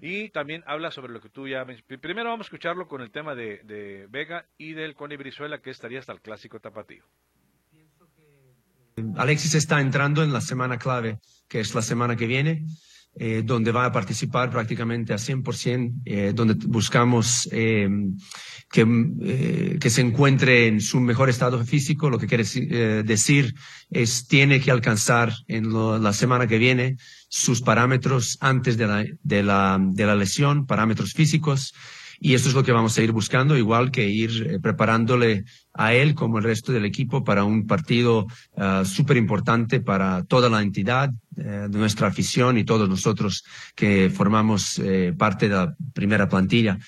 Y también habla sobre lo que tú ya... Primero vamos a escucharlo con el tema de, Vega y del Cone Brizuela, que estaría hasta el clásico tapatío. Alexis está entrando en la semana clave, que es la semana que viene. Eh, donde va a participar prácticamente a 100%, eh, donde buscamos eh, que, que, se encuentre en su mejor estado físico. Lo que quiere decir es tiene que alcanzar en la semana que viene sus parámetros antes de la, de la, de la lesión, parámetros físicos. Y esto es lo que vamos a ir buscando, igual que ir preparándole a él como el resto del equipo para un partido uh, súper importante para toda la entidad, eh, nuestra afición y todos nosotros que formamos eh, parte de la primera plantilla.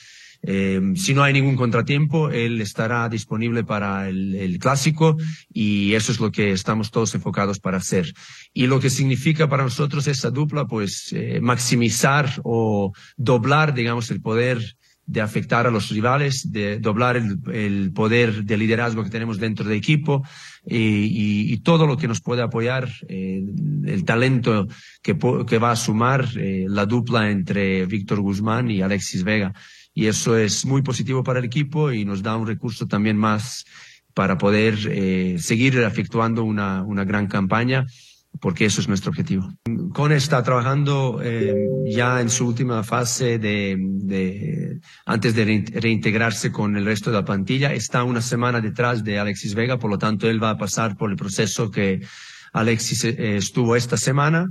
Eh, si no hay ningún contratiempo, él estará disponible para el, clásico y eso es lo que estamos todos enfocados para hacer. Y lo que significa para nosotros esa dupla, pues eh, maximizar o doblar, digamos, el poder de afectar a los rivales, de doblar el, el poder de liderazgo que tenemos dentro del equipo y, y, todo lo que nos puede apoyar, eh, el talento que, que, va a sumar eh, la dupla entre Víctor Guzmán y Alexis Vega. Y eso es muy positivo para el equipo y nos da un recurso también más para poder eh, seguir efectuando una, una gran campaña porque eso es nuestro objetivo. Cone está trabajando eh, ya en su última fase de, de, antes de reintegrarse con el resto de la plantilla. Está una semana detrás de Alexis Vega, por lo tanto él va a pasar por el proceso que Alexis eh, estuvo esta semana.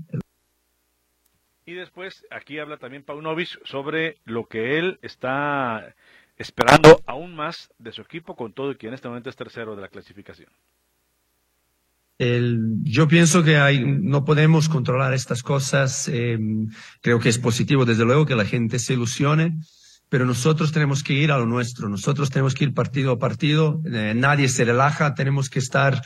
Y después aquí habla también Paunovic sobre lo que él está esperando aún más de su equipo con todo y que en este momento es tercero de la clasificación. Yo pienso que no podemos controlar estas cosas. Eh, creo que es positivo, desde luego, que la gente se ilusione, pero nosotros tenemos que ir a lo nuestro. Nosotros tenemos que ir partido a partido. Eh, nadie se relaja. Tenemos que estar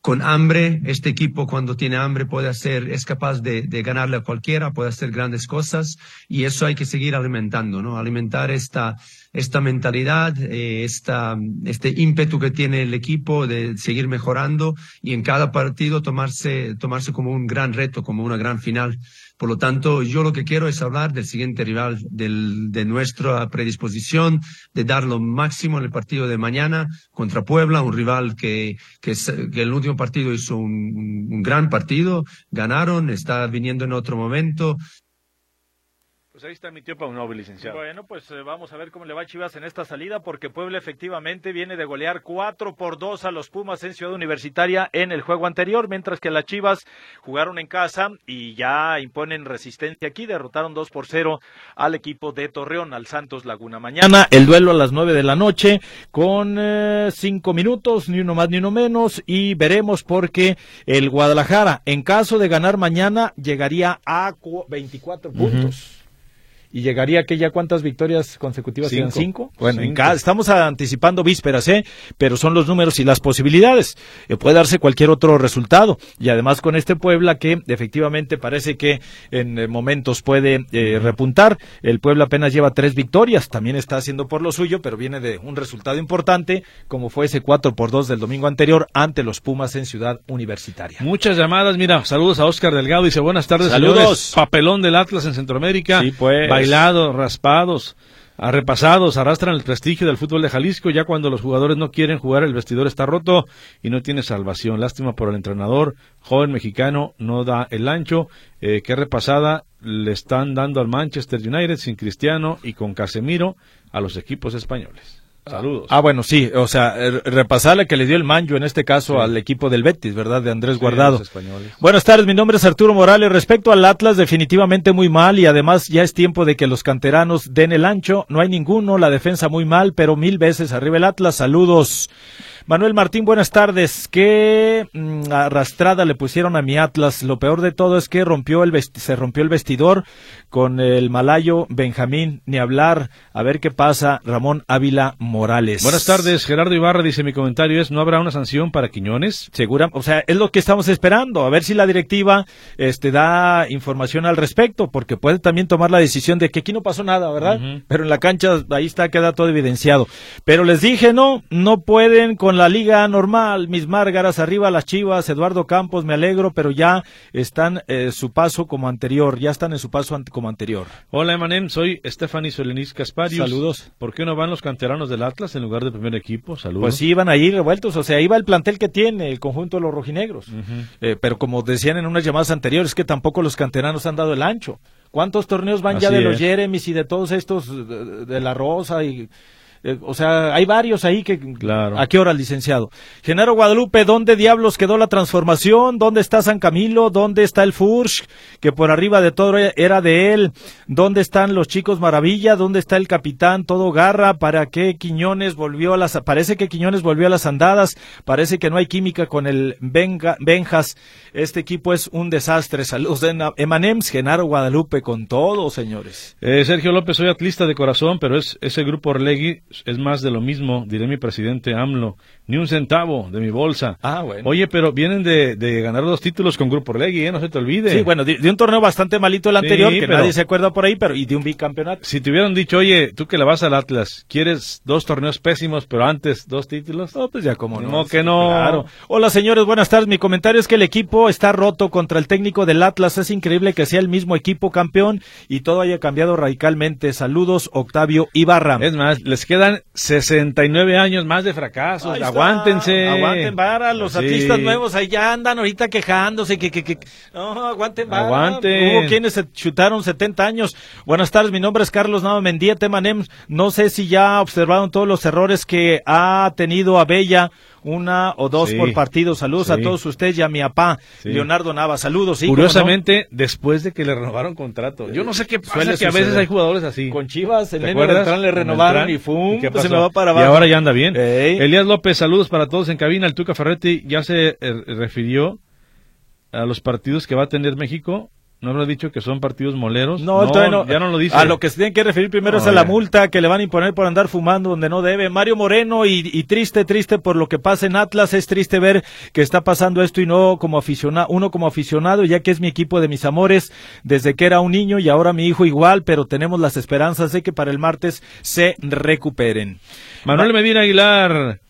con hambre. Este equipo cuando tiene hambre puede hacer, es capaz de, de, ganarle a cualquiera, puede hacer grandes cosas y eso hay que seguir alimentando, ¿no? Alimentar esta, esta mentalidad, eh, esta, este ímpetu que tiene el equipo de seguir mejorando y en cada partido tomarse, tomarse como un gran reto, como una gran final. Por lo tanto, yo lo que quiero es hablar del siguiente rival, del, de nuestra predisposición, de dar lo máximo en el partido de mañana contra Puebla, un rival que, que, que el último partido hizo un, un gran partido, ganaron, está viniendo en otro momento, pues ahí está mi tío Paunovi, licenciado. Bueno, pues eh, vamos a ver cómo le va a Chivas en esta salida, porque Puebla efectivamente viene de golear 4 por 2 a los Pumas en Ciudad Universitaria en el juego anterior, mientras que las Chivas jugaron en casa y ya imponen resistencia aquí, derrotaron 2 por 0 al equipo de Torreón, al Santos Laguna. Mañana el duelo a las 9 de la noche con 5 eh, minutos, ni uno más ni uno menos, y veremos porque el Guadalajara, en caso de ganar mañana, llegaría a 24 puntos. Uh -huh y llegaría que ya cuántas victorias consecutivas cinco. cinco bueno cinco. En cada, estamos anticipando vísperas eh pero son los números y las posibilidades. Eh, puede darse cualquier otro resultado. Y además con este Puebla que efectivamente parece que en eh, momentos puede eh, repuntar. El Puebla apenas lleva tres victorias. También está haciendo por lo suyo pero viene de un resultado importante como fue ese 4 por 2 del domingo anterior ante los Pumas en Ciudad Universitaria. Muchas llamadas. Mira saludos a Oscar Delgado. Dice buenas tardes saludos. Señores. papelón del Atlas en Centroamérica. Sí pues bailados, raspados, repasados, arrastran el prestigio del fútbol de Jalisco. Ya cuando los jugadores no quieren jugar, el vestidor está roto y no tiene salvación. Lástima por el entrenador, joven mexicano, no da el ancho. Eh, qué repasada le están dando al Manchester United sin Cristiano y con Casemiro a los equipos españoles. Saludos. Ah, bueno, sí, o sea, repasarle que le dio el manjo en este caso sí. al equipo del Betis, ¿verdad? De Andrés sí, Guardado. Buenas tardes, mi nombre es Arturo Morales. Respecto al Atlas, definitivamente muy mal y además ya es tiempo de que los canteranos den el ancho. No hay ninguno, la defensa muy mal, pero mil veces arriba el Atlas. Saludos. Manuel Martín, buenas tardes. ¿Qué mmm, arrastrada le pusieron a mi Atlas? Lo peor de todo es que rompió el se rompió el vestidor con el malayo Benjamín. Ni hablar. A ver qué pasa. Ramón Ávila Morales. Buenas tardes. Gerardo Ibarra dice mi comentario es, ¿no habrá una sanción para Quiñones? Segura, o sea, es lo que estamos esperando. A ver si la directiva este, da información al respecto, porque puede también tomar la decisión de que aquí no pasó nada, ¿verdad? Uh -huh. Pero en la cancha ahí está, queda todo evidenciado. Pero les dije, no, no pueden con la liga normal, mis Márgaras, arriba las Chivas, Eduardo Campos, me alegro, pero ya están eh, su paso como anterior, ya están en su paso ante, como anterior. Hola Emanem, soy Stephanie Solenis Casparius. Saludos. ¿Por qué no van los canteranos del Atlas en lugar del primer equipo? Saludos. Pues sí, iban ahí revueltos, o sea, iba el plantel que tiene el conjunto de los rojinegros. Uh -huh. eh, pero como decían en unas llamadas anteriores, que tampoco los canteranos han dado el ancho. ¿Cuántos torneos van Así ya de es. los Jeremys y de todos estos, de, de la Rosa y Eh, o sea, hay varios ahí que... Claro. ¿A qué hora, licenciado? Genaro Guadalupe, ¿dónde diablos quedó la transformación? ¿Dónde está San Camilo? ¿Dónde está el Furch? Que por arriba de todo era de él. ¿Dónde están los chicos Maravilla? ¿Dónde está el capitán Todo Garra? ¿Para qué Quiñones volvió a las... Parece que Quiñones volvió a las andadas. Parece que no hay química con el Benjas. Este equipo es un desastre. Saludos de Emanems, Genaro Guadalupe con todo, señores. Eh, Sergio López, soy atlista de corazón, pero es ese grupo Orlegui es más de lo mismo, diré mi presidente AMLO. Ni un centavo de mi bolsa. Ah, bueno. Oye, pero vienen de, ganar dos títulos con Grupo Orlegui, ¿eh? no se te olvide. Sí, bueno, de, un torneo bastante malito el anterior, que nadie se acuerda por ahí, pero y de un bicampeonato. Si te hubieran dicho, oye, tú que le vas al Atlas, ¿quieres dos torneos pésimos, pero antes dos títulos? No, pues ya como no. que no. Claro. Hola, señores, buenas tardes. Mi comentario es que el equipo está roto contra el técnico del Atlas. Es increíble que sea el mismo equipo campeón y todo haya cambiado radicalmente. Saludos, Octavio Ibarra. Es más, les quedan 69 años más de fracasos. Aguántense. Aguanten vara, los artistas nuevos ahí ya andan ahorita quejándose que, que, que... no, aguanten vara. Aguanten. Hubo quienes se chutaron 70 años. Buenas tardes, mi nombre es Carlos Nava Mendía Temanem. No sé si ya observaron todos los errores que ha tenido Abella una o dos por partido. Saludos a todos ustedes y a mi papá, Leonardo Nava. Saludos. Curiosamente, después de que le renovaron contrato. Yo no sé qué pasa, que a veces hay jugadores así. Con Chivas, el nene le renovaron y fum, pues se me va para abajo. Y ahora ya anda bien. Elías López, saludos para todos en cabina. El Tuca Ferretti ya se eh, refirió a los partidos que va a tener México ¿No lo ha dicho que son partidos moleros? No, no, ya no lo dice. A lo que se tienen que referir primero es a la multa que le van a imponer por andar fumando donde no debe. Mario Moreno, y, triste, triste por lo que pasa en Atlas, es triste ver que está pasando esto y no como aficionado, uno como aficionado, ya que es mi equipo de mis amores desde que era un niño y ahora mi hijo igual, pero tenemos las esperanzas de que para el martes se recuperen. Manuel Medina Aguilar,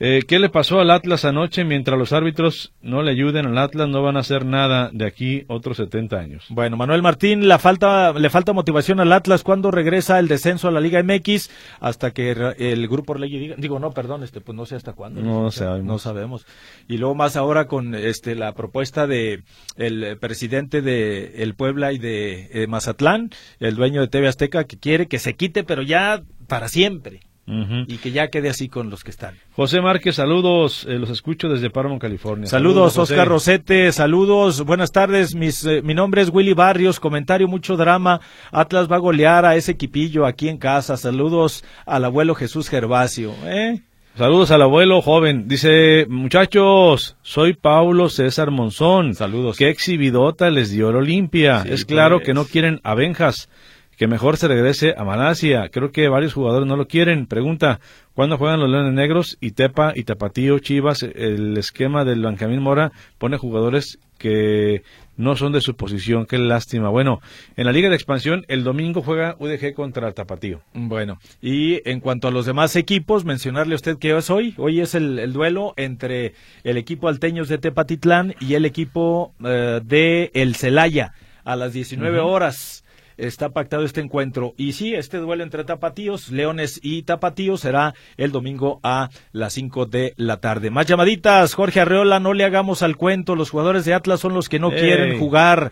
eh, ¿Qué le pasó al Atlas anoche? Mientras los árbitros no le ayuden al Atlas, no van a hacer nada de aquí otros 70 años. Bueno, Manuel Martín, la falta, le falta motivación al Atlas cuando regresa el descenso a la Liga MX hasta que el grupo ley diga, digo, no, perdón, este, pues no sé hasta cuándo. No, sabemos. No sabemos. Y luego más ahora con este la propuesta de el presidente de el Puebla y de eh, Mazatlán, el dueño de TV Azteca, que quiere que se quite, pero ya para siempre y que ya quede así con los que están. José Márquez, saludos, eh, los escucho desde Paramount, California. Saludos, Oscar Rosete, saludos, buenas tardes, mis, eh, mi nombre es Willy Barrios, comentario, mucho drama, Atlas va a golear a ese equipillo aquí en casa, saludos al abuelo Jesús Gervasio. ¿eh? Saludos al abuelo joven. Dice, muchachos, soy Paulo César Monzón. Saludos. Qué exhibidota les dio el Olimpia. es claro que no quieren abenjas que mejor se regrese a Malasia. Creo que varios jugadores no lo quieren. Pregunta, ¿cuándo juegan los Leones Negros? Y Tepa y Tapatío, Chivas, el esquema del Benjamín Mora pone jugadores que no son de su posición. Qué lástima. Bueno, en la Liga de Expansión, el domingo juega UDG contra Tapatío. Bueno, y en cuanto a los demás equipos, mencionarle a usted que es hoy. Hoy es el, duelo entre el equipo Alteños de Tepatitlán y el equipo eh, de El Celaya a las 19 horas está pactado este encuentro. Y sí, este duelo entre tapatíos, Leones y tapatíos será el domingo a las 5 de la tarde. Más llamaditas, Jorge Arreola, no le hagamos al cuento, los jugadores de Atlas son los que no quieren jugar.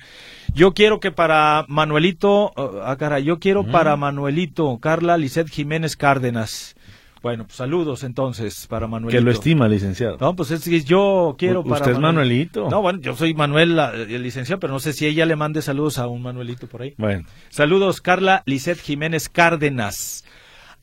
Yo quiero que para Manuelito, oh, ah, cara, yo quiero para Manuelito, Carla Lisset Jiménez Cárdenas. Bueno, pues saludos entonces para Manuelito. Que lo estima, licenciado. No, pues es que yo quiero para. ¿Usted es Manuelito? No, bueno, yo soy Manuel, el licenciado, pero no sé si ella le mande saludos a un Manuelito por ahí. Bueno. Saludos, Carla Lisset Jiménez Cárdenas.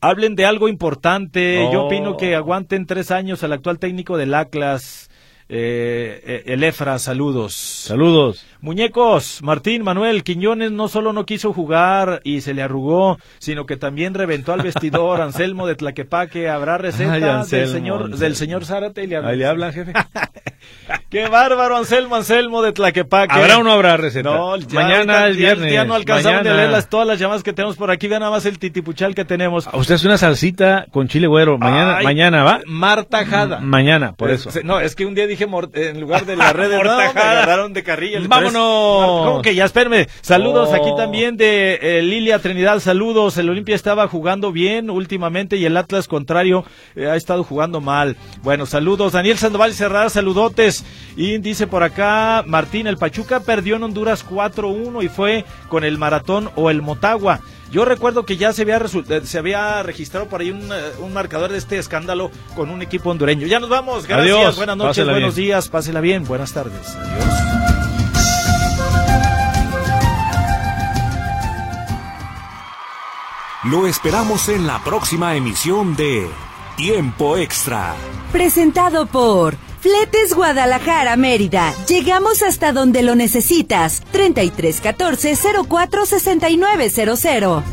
Hablen de algo importante. Yo opino que oh. aguanten tres años al actual técnico del Atlas. Eh, eh, el Efra, saludos. Saludos. Muñecos, Martín, Manuel, Quiñones no solo no quiso jugar y se le arrugó, sino que también reventó al vestidor. *laughs* Anselmo de Tlaquepaque, ¿habrá receta del señor del señor Zárate? Le Ahí le hablan, jefe. *laughs* Qué bárbaro, Anselmo, Anselmo de Tlaquepaque. ¿Habrá o no habrá receta? No, mañana es viernes. Ya, no alcanzamos a leer todas las llamadas que tenemos por aquí. Vean nada más el titipuchal que tenemos. usted es una salsita con chile güero. Mañana, mañana ¿va? Martajada. mañana, por eso. No, es que un día dije en lugar de la *laughs* red de no, me agarraron de carrilla. Vámonos. ¿Cómo que ya? Espérame. Saludos aquí también de eh, Lilia Trinidad. Saludos. El Olimpia estaba jugando bien últimamente y el Atlas contrario eh, ha estado jugando mal. Bueno, saludos. Daniel Sandoval Cerrada, saludotes. Y dice por acá Martín, el Pachuca perdió en Honduras 4-1 y fue con el maratón o el Motagua. Yo recuerdo que ya se había, eh, se había registrado por ahí un, eh, un, marcador de este escándalo con un equipo hondureño. Ya nos vamos, gracias, buenas noches, buenos días, pásela bien, buenas tardes. Adiós. Lo esperamos en la próxima emisión de Tiempo Extra. Presentado por Fletes Guadalajara Mérida. Llegamos hasta donde lo necesitas. 3314 046900.